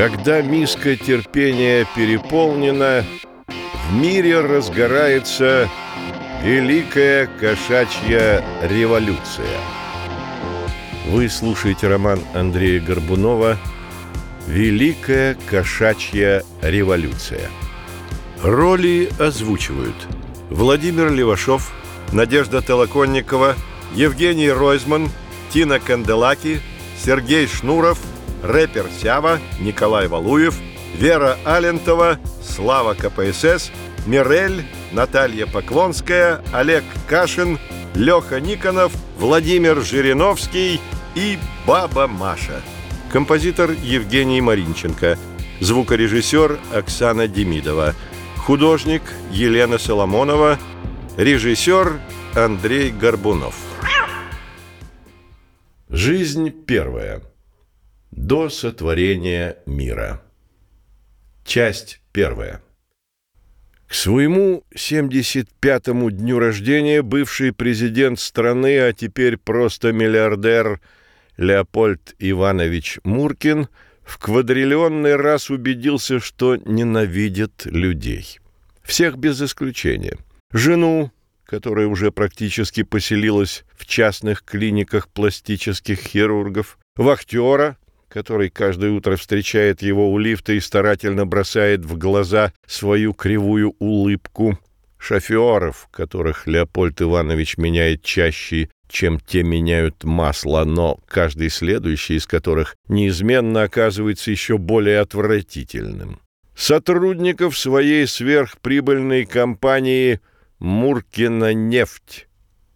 Когда миска терпения переполнена, в мире разгорается Великая кошачья революция. Вы слушаете роман Андрея Горбунова «Великая кошачья революция». Роли озвучивают Владимир Левашов, Надежда Толоконникова, Евгений Ройзман, Тина Канделаки, Сергей Шнуров, рэпер Сява, Николай Валуев, Вера Алентова, Слава КПСС, Мирель, Наталья Поклонская, Олег Кашин, Леха Никонов, Владимир Жириновский и Баба Маша. Композитор Евгений Маринченко. Звукорежиссер Оксана Демидова. Художник Елена Соломонова. Режиссер Андрей Горбунов. Жизнь первая. До сотворения мира. Часть первая. К своему 75-му дню рождения бывший президент страны, а теперь просто миллиардер Леопольд Иванович Муркин в квадриллионный раз убедился, что ненавидит людей. Всех без исключения. Жену, которая уже практически поселилась в частных клиниках пластических хирургов, вахтера, который каждое утро встречает его у лифта и старательно бросает в глаза свою кривую улыбку, шоферов, которых Леопольд Иванович меняет чаще, чем те меняют масло, но каждый следующий из которых неизменно оказывается еще более отвратительным. Сотрудников своей сверхприбыльной компании «Муркина нефть»,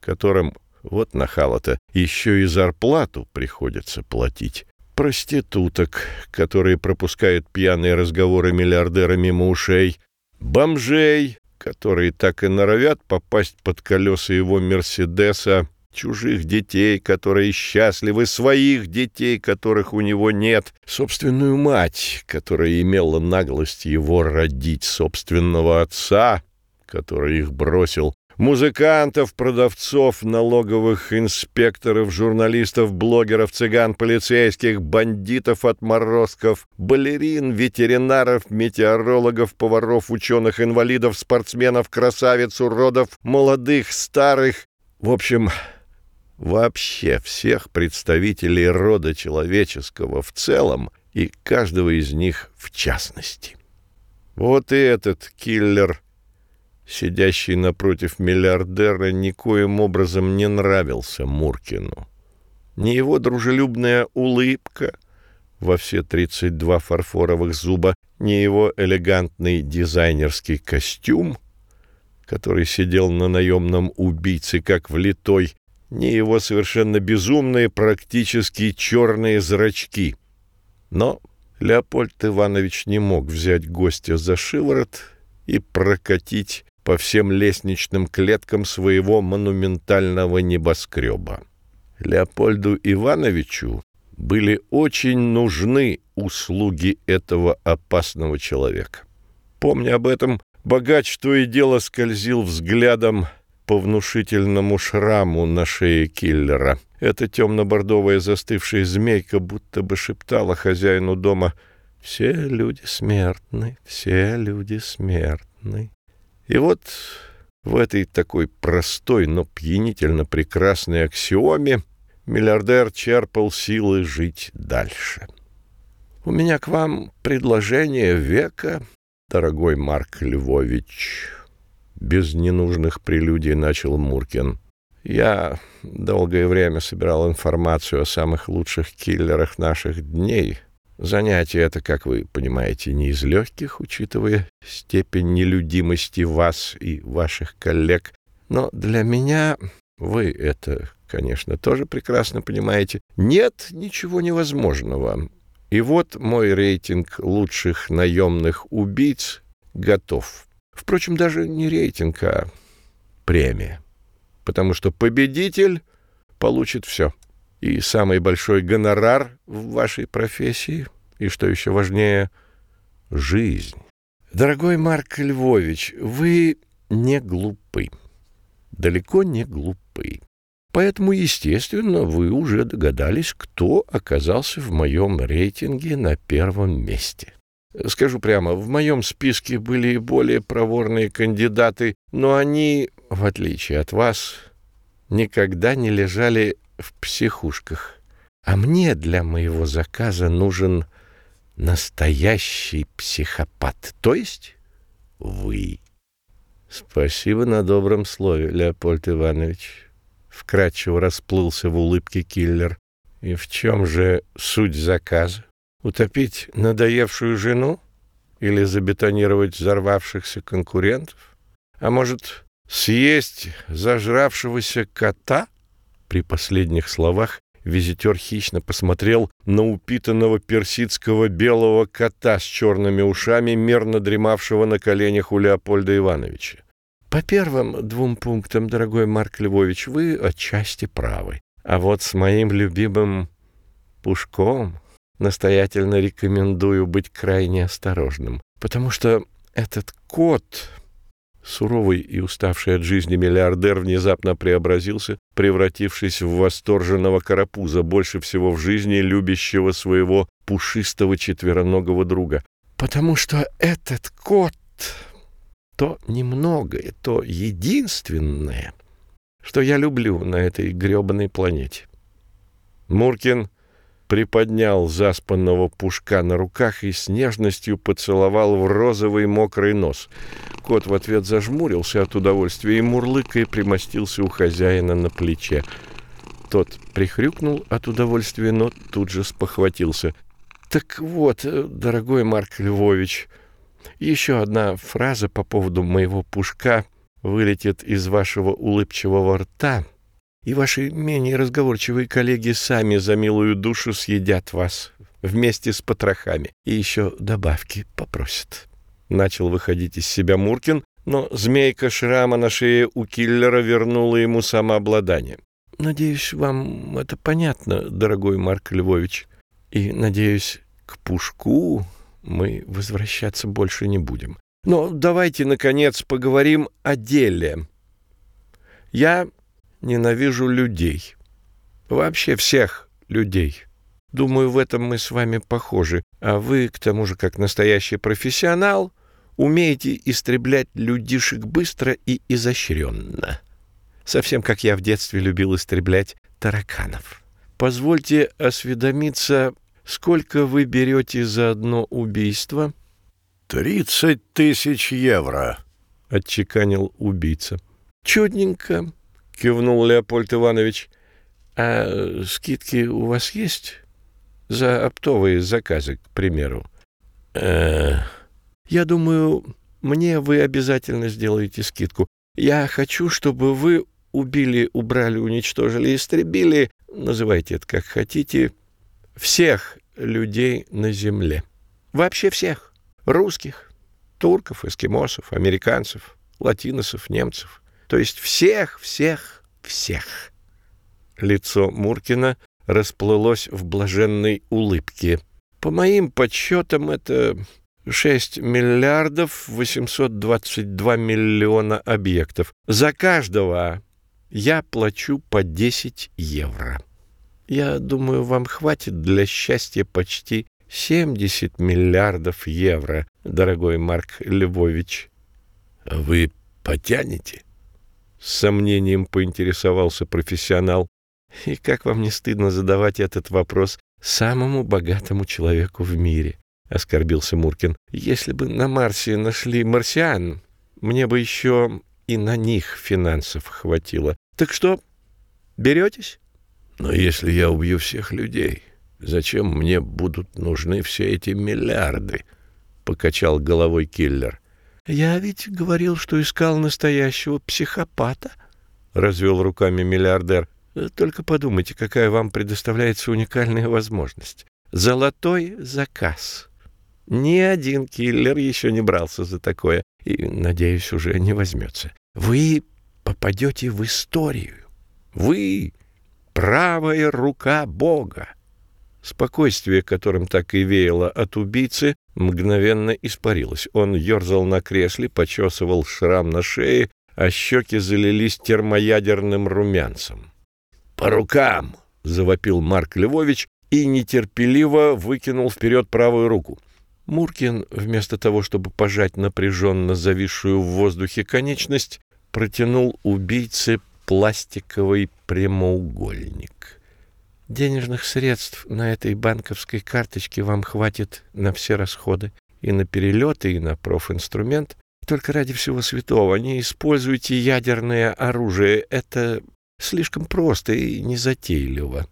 которым, вот нахало-то, еще и зарплату приходится платить проституток, которые пропускают пьяные разговоры миллиардера мимо ушей, бомжей, которые так и норовят попасть под колеса его «Мерседеса», чужих детей, которые счастливы, своих детей, которых у него нет, собственную мать, которая имела наглость его родить, собственного отца, который их бросил, музыкантов, продавцов, налоговых инспекторов, журналистов, блогеров, цыган, полицейских, бандитов, отморозков, балерин, ветеринаров, метеорологов, поваров, ученых, инвалидов, спортсменов, красавиц, уродов, молодых, старых. В общем, вообще всех представителей рода человеческого в целом и каждого из них в частности. Вот и этот киллер – сидящий напротив миллиардера, никоим образом не нравился Муркину. Ни его дружелюбная улыбка во все 32 фарфоровых зуба, ни его элегантный дизайнерский костюм, который сидел на наемном убийце как влитой, ни его совершенно безумные, практически черные зрачки. Но Леопольд Иванович не мог взять гостя за шиворот и прокатить по всем лестничным клеткам своего монументального небоскреба. Леопольду Ивановичу были очень нужны услуги этого опасного человека. Помня об этом, богач то и дело скользил взглядом по внушительному шраму на шее киллера. Эта темно-бордовая застывшая змейка будто бы шептала хозяину дома «Все люди смертны, все люди смертны». И вот в этой такой простой, но пьянительно прекрасной аксиоме миллиардер черпал силы жить дальше. «У меня к вам предложение века, дорогой Марк Львович», — без ненужных прелюдий начал Муркин. «Я долгое время собирал информацию о самых лучших киллерах наших дней, Занятие это, как вы понимаете, не из легких, учитывая степень нелюдимости вас и ваших коллег. Но для меня, вы это, конечно, тоже прекрасно понимаете, нет ничего невозможного. И вот мой рейтинг лучших наемных убийц готов. Впрочем, даже не рейтинг, а премия. Потому что победитель получит все — и самый большой гонорар в вашей профессии, и, что еще важнее, жизнь. Дорогой Марк Львович, вы не глупы, далеко не глупы. Поэтому, естественно, вы уже догадались, кто оказался в моем рейтинге на первом месте. Скажу прямо, в моем списке были и более проворные кандидаты, но они, в отличие от вас, никогда не лежали в психушках. А мне для моего заказа нужен настоящий психопат, то есть вы. Спасибо на добром слове, Леопольд Иванович. Вкратчиво расплылся в улыбке киллер. И в чем же суть заказа? Утопить надоевшую жену? Или забетонировать взорвавшихся конкурентов? А может, съесть зажравшегося кота? При последних словах визитер хищно посмотрел на упитанного персидского белого кота с черными ушами, мерно дремавшего на коленях у Леопольда Ивановича. По первым двум пунктам, дорогой Марк Львович, вы отчасти правы. А вот с моим любимым Пушком настоятельно рекомендую быть крайне осторожным, потому что этот кот, суровый и уставший от жизни миллиардер, внезапно преобразился, превратившись в восторженного карапуза, больше всего в жизни любящего своего пушистого четвероногого друга. Потому что этот кот то немногое, то единственное, что я люблю на этой грёбаной планете. Муркин приподнял заспанного пушка на руках и с нежностью поцеловал в розовый мокрый нос. Кот в ответ зажмурился от удовольствия и мурлыкой примостился у хозяина на плече. Тот прихрюкнул от удовольствия, но тут же спохватился. «Так вот, дорогой Марк Львович, еще одна фраза по поводу моего пушка вылетит из вашего улыбчивого рта» и ваши менее разговорчивые коллеги сами за милую душу съедят вас вместе с потрохами и еще добавки попросят. Начал выходить из себя Муркин, но змейка шрама на шее у киллера вернула ему самообладание. «Надеюсь, вам это понятно, дорогой Марк Львович, и, надеюсь, к Пушку мы возвращаться больше не будем. Но давайте, наконец, поговорим о деле. Я ненавижу людей. Вообще всех людей. Думаю, в этом мы с вами похожи. А вы, к тому же, как настоящий профессионал, умеете истреблять людишек быстро и изощренно. Совсем как я в детстве любил истреблять тараканов. Позвольте осведомиться, сколько вы берете за одно убийство? «Тридцать тысяч евро», — отчеканил убийца. «Чудненько. — кивнул Леопольд Иванович. «А скидки у вас есть? За оптовые заказы, к примеру?» э «Я думаю, мне вы обязательно сделаете скидку. Я хочу, чтобы вы убили, убрали, уничтожили, истребили, называйте это как хотите, всех людей на земле. Вообще всех. Русских, турков, эскимосов, американцев, латиносов, немцев. То есть всех, всех, всех. Лицо Муркина расплылось в блаженной улыбке. По моим подсчетам, это 6 миллиардов 822 миллиона объектов. За каждого я плачу по 10 евро. Я думаю, вам хватит для счастья почти 70 миллиардов евро, дорогой Марк Львович. Вы потянете? С сомнением поинтересовался профессионал. И как вам не стыдно задавать этот вопрос самому богатому человеку в мире? Оскорбился Муркин. Если бы на Марсе нашли марсиан, мне бы еще и на них финансов хватило. Так что, беретесь? Но если я убью всех людей, зачем мне будут нужны все эти миллиарды? Покачал головой киллер. «Я ведь говорил, что искал настоящего психопата», — развел руками миллиардер. «Только подумайте, какая вам предоставляется уникальная возможность. Золотой заказ. Ни один киллер еще не брался за такое и, надеюсь, уже не возьмется. Вы попадете в историю. Вы — правая рука Бога. Спокойствие, которым так и веяло от убийцы, мгновенно испарилось. Он ерзал на кресле, почесывал шрам на шее, а щеки залились термоядерным румянцем. «По рукам!» — завопил Марк Львович и нетерпеливо выкинул вперед правую руку. Муркин, вместо того, чтобы пожать напряженно зависшую в воздухе конечность, протянул убийце пластиковый прямоугольник. Денежных средств на этой банковской карточке вам хватит на все расходы. И на перелеты, и на профинструмент. Только ради всего святого не используйте ядерное оружие. Это слишком просто и незатейливо.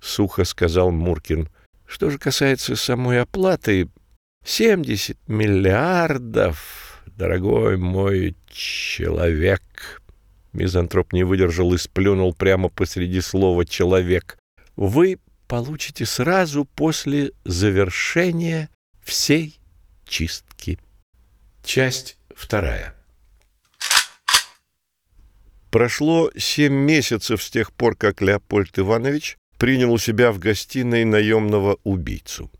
Сухо сказал Муркин. Что же касается самой оплаты, 70 миллиардов, дорогой мой человек. Мизантроп не выдержал и сплюнул прямо посреди слова «человек» вы получите сразу после завершения всей чистки. Часть вторая. Прошло семь месяцев с тех пор, как Леопольд Иванович принял у себя в гостиной наемного убийцу.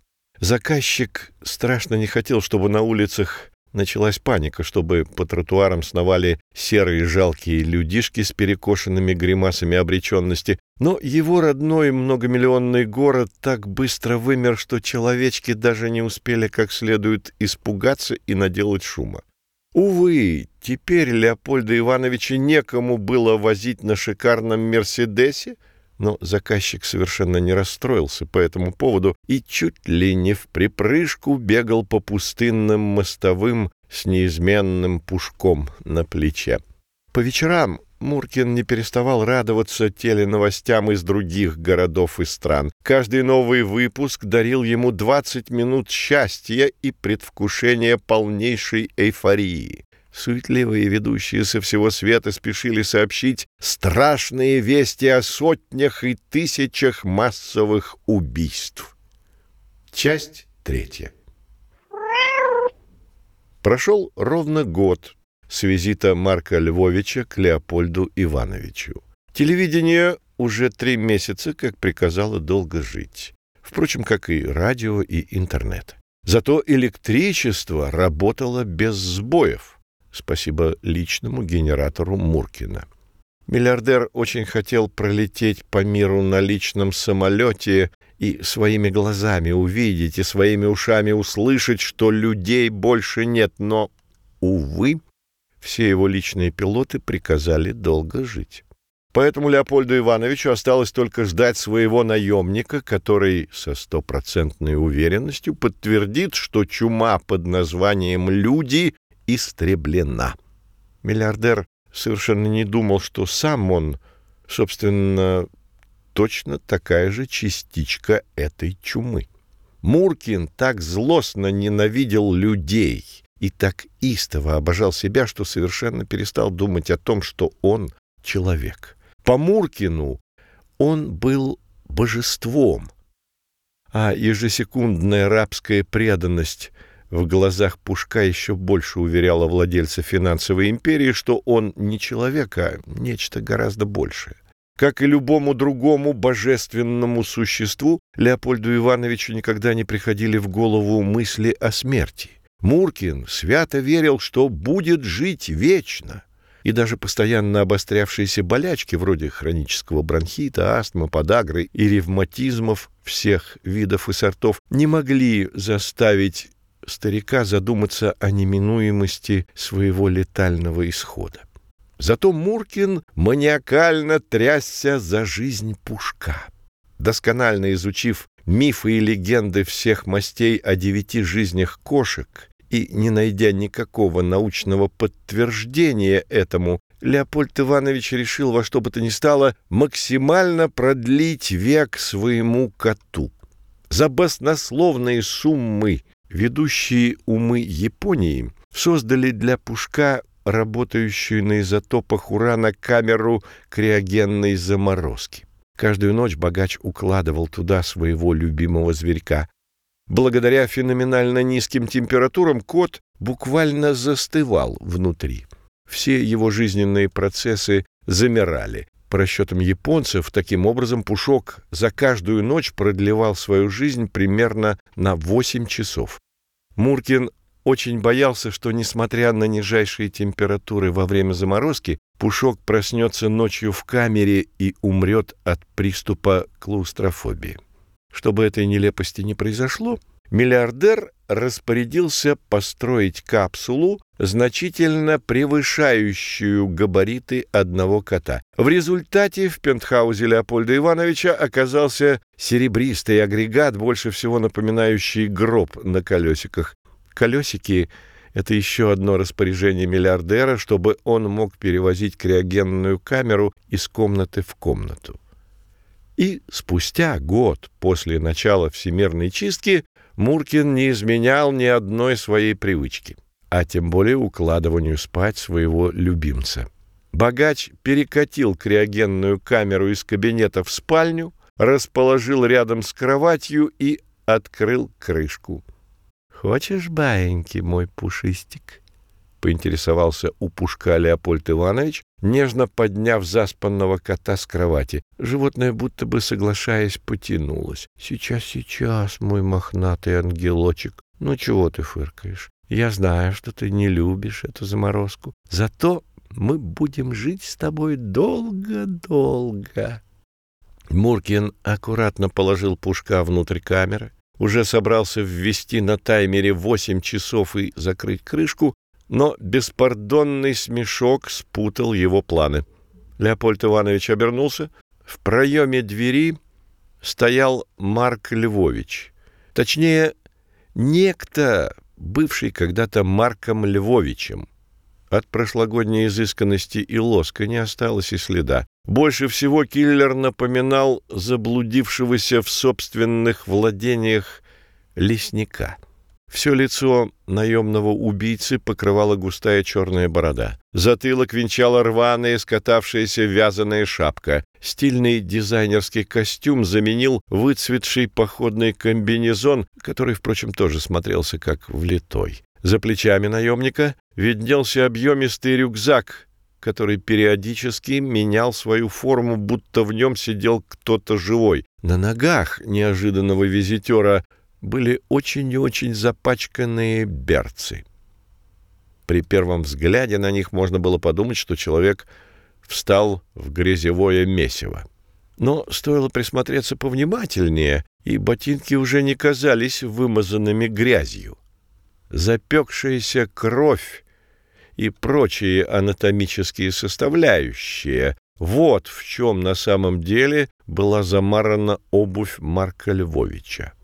Заказчик страшно не хотел, чтобы на улицах началась паника, чтобы по тротуарам сновали серые жалкие людишки с перекошенными гримасами обреченности. Но его родной многомиллионный город так быстро вымер, что человечки даже не успели как следует испугаться и наделать шума. Увы, теперь Леопольда Ивановича некому было возить на шикарном «Мерседесе», но заказчик совершенно не расстроился по этому поводу и чуть ли не в припрыжку бегал по пустынным мостовым с неизменным пушком на плече. По вечерам Муркин не переставал радоваться теленовостям из других городов и стран. Каждый новый выпуск дарил ему 20 минут счастья и предвкушения полнейшей эйфории. Суетливые ведущие со всего света спешили сообщить страшные вести о сотнях и тысячах массовых убийств. Часть третья. Прошел ровно год с визита Марка Львовича к Леопольду Ивановичу. Телевидение уже три месяца как приказало долго жить. Впрочем, как и радио и интернет. Зато электричество работало без сбоев спасибо личному генератору Муркина. Миллиардер очень хотел пролететь по миру на личном самолете и своими глазами увидеть и своими ушами услышать, что людей больше нет, но, увы, все его личные пилоты приказали долго жить. Поэтому Леопольду Ивановичу осталось только ждать своего наемника, который со стопроцентной уверенностью подтвердит, что чума под названием «люди» истреблена. Миллиардер совершенно не думал, что сам он, собственно, точно такая же частичка этой чумы. Муркин так злостно ненавидел людей и так истово обожал себя, что совершенно перестал думать о том, что он человек. По Муркину он был божеством, а ежесекундная рабская преданность в глазах Пушка еще больше уверяла владельца финансовой империи, что он не человек, а нечто гораздо большее. Как и любому другому божественному существу, Леопольду Ивановичу никогда не приходили в голову мысли о смерти. Муркин свято верил, что будет жить вечно. И даже постоянно обострявшиеся болячки, вроде хронического бронхита, астмы, подагры и ревматизмов всех видов и сортов, не могли заставить старика задуматься о неминуемости своего летального исхода. Зато Муркин маниакально трясся за жизнь Пушка. Досконально изучив мифы и легенды всех мастей о девяти жизнях кошек и не найдя никакого научного подтверждения этому, Леопольд Иванович решил во что бы то ни стало максимально продлить век своему коту. За баснословные суммы Ведущие умы Японии создали для Пушка работающую на изотопах урана камеру криогенной заморозки. Каждую ночь богач укладывал туда своего любимого зверька. Благодаря феноменально низким температурам кот буквально застывал внутри. Все его жизненные процессы замирали. По расчетам японцев, таким образом Пушок за каждую ночь продлевал свою жизнь примерно на 8 часов. Муркин очень боялся, что, несмотря на нижайшие температуры во время заморозки, Пушок проснется ночью в камере и умрет от приступа клаустрофобии. Чтобы этой нелепости не произошло, миллиардер распорядился построить капсулу, значительно превышающую габариты одного кота. В результате в пентхаузе Леопольда Ивановича оказался серебристый агрегат, больше всего напоминающий гроб на колесиках. Колесики — это еще одно распоряжение миллиардера, чтобы он мог перевозить криогенную камеру из комнаты в комнату. И спустя год после начала всемирной чистки Муркин не изменял ни одной своей привычки, а тем более укладыванию спать своего любимца. Богач перекатил криогенную камеру из кабинета в спальню, расположил рядом с кроватью и открыл крышку. «Хочешь баиньки, мой пушистик?» — поинтересовался у Пушка Леопольд Иванович, нежно подняв заспанного кота с кровати. Животное, будто бы соглашаясь, потянулось. «Сейчас, сейчас, мой мохнатый ангелочек. Ну чего ты фыркаешь? Я знаю, что ты не любишь эту заморозку. Зато мы будем жить с тобой долго-долго». Муркин аккуратно положил Пушка внутрь камеры, уже собрался ввести на таймере восемь часов и закрыть крышку, но беспардонный смешок спутал его планы. Леопольд Иванович обернулся. В проеме двери стоял Марк Львович. Точнее, некто, бывший когда-то Марком Львовичем. От прошлогодней изысканности и лоска не осталось и следа. Больше всего киллер напоминал заблудившегося в собственных владениях лесника — все лицо наемного убийцы покрывала густая черная борода. Затылок венчала рваная, скатавшаяся вязаная шапка. Стильный дизайнерский костюм заменил выцветший походный комбинезон, который, впрочем, тоже смотрелся как влитой. За плечами наемника виднелся объемистый рюкзак, который периодически менял свою форму, будто в нем сидел кто-то живой. На ногах неожиданного визитера были очень и очень запачканные берцы. При первом взгляде на них можно было подумать, что человек встал в грязевое месиво. Но стоило присмотреться повнимательнее, и ботинки уже не казались вымазанными грязью. Запекшаяся кровь и прочие анатомические составляющие — вот в чем на самом деле была замарана обувь Марка Львовича.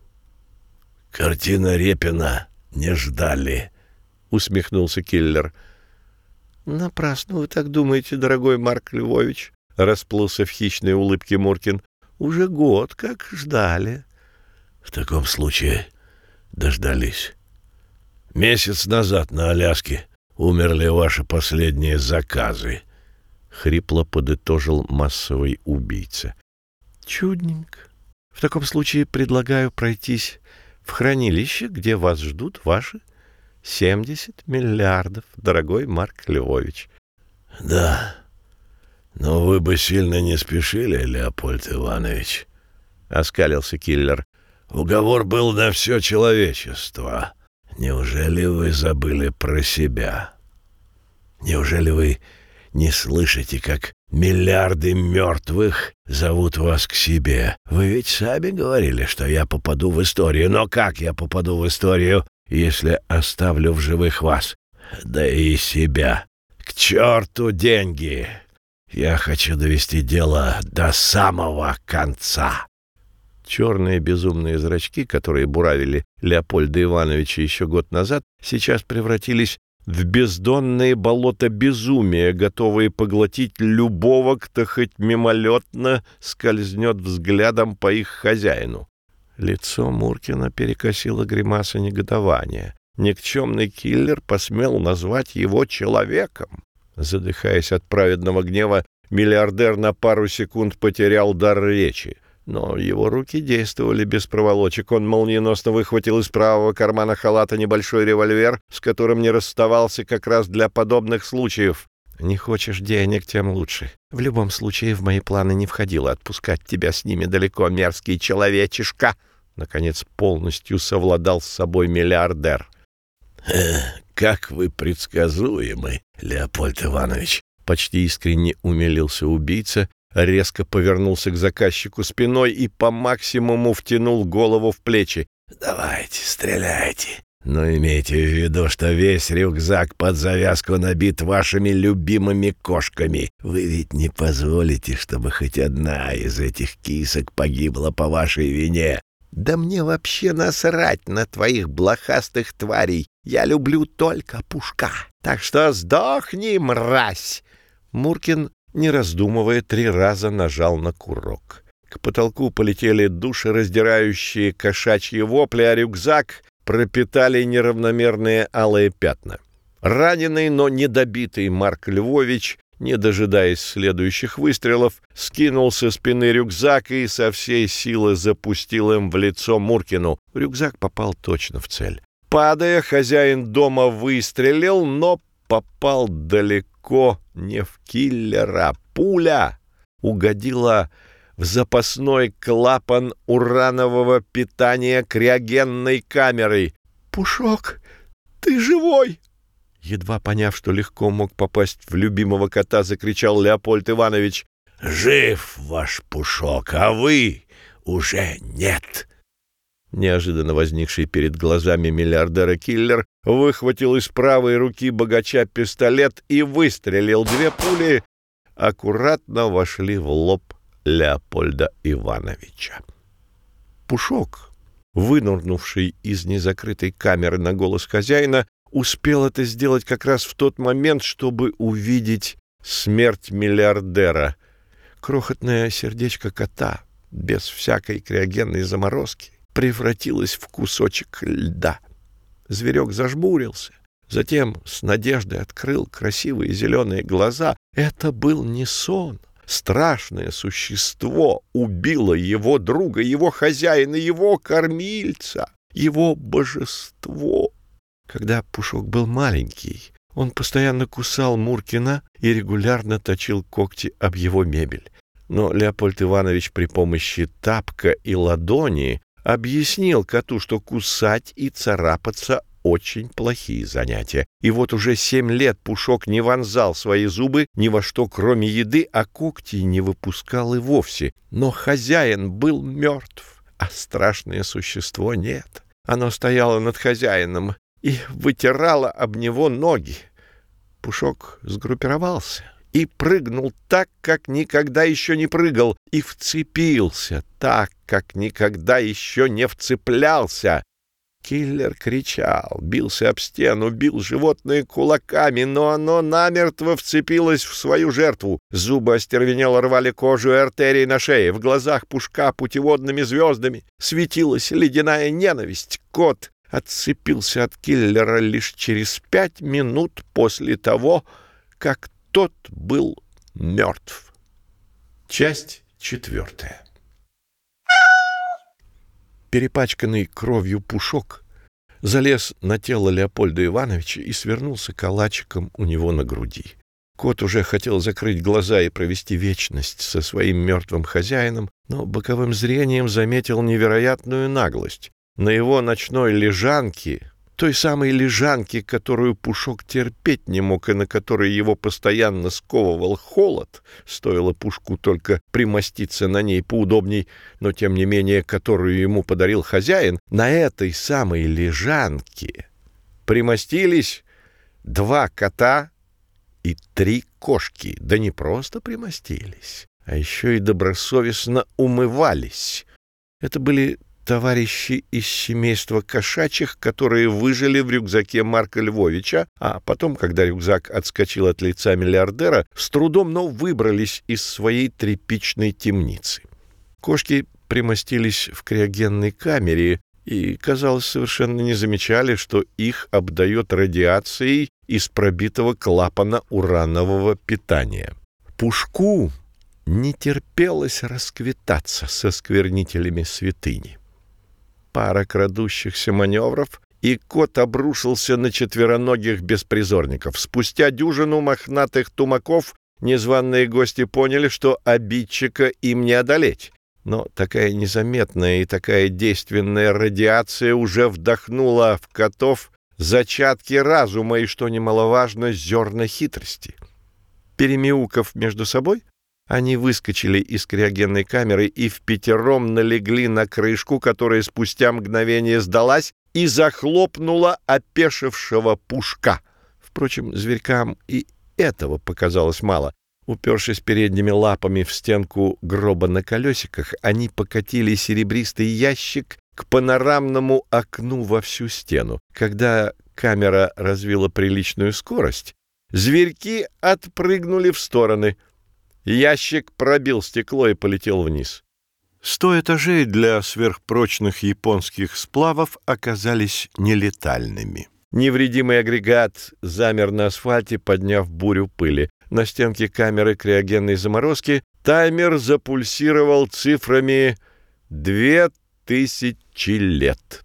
«Картина Репина не ждали», — усмехнулся киллер. «Напрасно вы так думаете, дорогой Марк Львович», — расплылся в хищной улыбке Муркин. «Уже год как ждали». «В таком случае дождались. Месяц назад на Аляске умерли ваши последние заказы», — хрипло подытожил массовый убийца. «Чудненько. В таком случае предлагаю пройтись в хранилище, где вас ждут ваши 70 миллиардов, дорогой Марк Львович. — Да, но вы бы сильно не спешили, Леопольд Иванович, — оскалился киллер. — Уговор был на все человечество. Неужели вы забыли про себя? Неужели вы не слышите, как Миллиарды мертвых зовут вас к себе. Вы ведь сами говорили, что я попаду в историю. Но как я попаду в историю, если оставлю в живых вас? Да и себя. К черту деньги! Я хочу довести дело до самого конца. Черные безумные зрачки, которые буравили Леопольда Ивановича еще год назад, сейчас превратились в бездонные болота безумия, готовые поглотить любого, кто хоть мимолетно скользнет взглядом по их хозяину. Лицо Муркина перекосило гримаса негодования. Никчемный киллер посмел назвать его человеком. Задыхаясь от праведного гнева, миллиардер на пару секунд потерял дар речи. Но его руки действовали без проволочек. Он молниеносно выхватил из правого кармана халата небольшой револьвер, с которым не расставался как раз для подобных случаев. «Не хочешь денег, тем лучше. В любом случае, в мои планы не входило отпускать тебя с ними далеко, мерзкий человечишка!» Наконец, полностью совладал с собой миллиардер. «Как вы предсказуемы, Леопольд Иванович!» Почти искренне умилился убийца, резко повернулся к заказчику спиной и по максимуму втянул голову в плечи. «Давайте, стреляйте. Но имейте в виду, что весь рюкзак под завязку набит вашими любимыми кошками. Вы ведь не позволите, чтобы хоть одна из этих кисок погибла по вашей вине. Да мне вообще насрать на твоих блохастых тварей. Я люблю только пушка. Так что сдохни, мразь!» Муркин, не раздумывая, три раза нажал на курок. К потолку полетели душераздирающие кошачьи вопли, а рюкзак пропитали неравномерные алые пятна. Раненый, но недобитый Марк Львович, не дожидаясь следующих выстрелов, скинул со спины рюкзак и со всей силы запустил им в лицо Муркину. Рюкзак попал точно в цель. Падая, хозяин дома выстрелил, но попал далеко не в киллера. Пуля угодила в запасной клапан уранового питания криогенной камерой. «Пушок, ты живой!» Едва поняв, что легко мог попасть в любимого кота, закричал Леопольд Иванович. «Жив ваш Пушок, а вы уже нет!» Неожиданно возникший перед глазами миллиардера киллер выхватил из правой руки богача пистолет и выстрелил. Две пули аккуратно вошли в лоб Леопольда Ивановича. Пушок, вынурнувший из незакрытой камеры на голос хозяина, успел это сделать как раз в тот момент, чтобы увидеть смерть миллиардера. Крохотное сердечко кота, без всякой криогенной заморозки, превратилось в кусочек льда. Зверек зажмурился, затем с надеждой открыл красивые зеленые глаза. Это был не сон. Страшное существо убило его друга, его хозяина, его кормильца, его божество. Когда Пушок был маленький, он постоянно кусал Муркина и регулярно точил когти об его мебель. Но Леопольд Иванович при помощи тапка и ладони объяснил коту, что кусать и царапаться очень плохие занятия. И вот уже семь лет Пушок не вонзал свои зубы ни во что, кроме еды, а когти не выпускал и вовсе. Но хозяин был мертв, а страшное существо нет. Оно стояло над хозяином и вытирало об него ноги. Пушок сгруппировался и прыгнул так, как никогда еще не прыгал, и вцепился так, как никогда еще не вцеплялся. Киллер кричал, бился об стену, бил животное кулаками, но оно намертво вцепилось в свою жертву. Зубы остервенело рвали кожу и артерии на шее. В глазах пушка путеводными звездами светилась ледяная ненависть. Кот отцепился от киллера лишь через пять минут после того, как тот был мертв. Часть четвертая перепачканный кровью пушок, залез на тело Леопольда Ивановича и свернулся калачиком у него на груди. Кот уже хотел закрыть глаза и провести вечность со своим мертвым хозяином, но боковым зрением заметил невероятную наглость. На его ночной лежанке той самой лежанки, которую Пушок терпеть не мог и на которой его постоянно сковывал холод, стоило Пушку только примоститься на ней поудобней, но тем не менее, которую ему подарил хозяин, на этой самой лежанке примостились два кота и три кошки. Да не просто примостились, а еще и добросовестно умывались. Это были товарищи из семейства кошачьих, которые выжили в рюкзаке Марка Львовича, а потом, когда рюкзак отскочил от лица миллиардера, с трудом, но выбрались из своей тряпичной темницы. Кошки примостились в криогенной камере и, казалось, совершенно не замечали, что их обдает радиацией из пробитого клапана уранового питания. Пушку не терпелось расквитаться со сквернителями святыни пара крадущихся маневров, и кот обрушился на четвероногих беспризорников. Спустя дюжину мохнатых тумаков незваные гости поняли, что обидчика им не одолеть. Но такая незаметная и такая действенная радиация уже вдохнула в котов зачатки разума и, что немаловажно, зерна хитрости. Перемяуков между собой, они выскочили из криогенной камеры и в пятером налегли на крышку, которая спустя мгновение сдалась и захлопнула опешившего пушка. Впрочем, зверькам и этого показалось мало. Упершись передними лапами в стенку гроба на колесиках, они покатили серебристый ящик к панорамному окну во всю стену. Когда камера развила приличную скорость, зверьки отпрыгнули в стороны — Ящик пробил стекло и полетел вниз. Сто этажей для сверхпрочных японских сплавов оказались нелетальными. Невредимый агрегат замер на асфальте, подняв бурю пыли. На стенке камеры криогенной заморозки таймер запульсировал цифрами «две тысячи лет».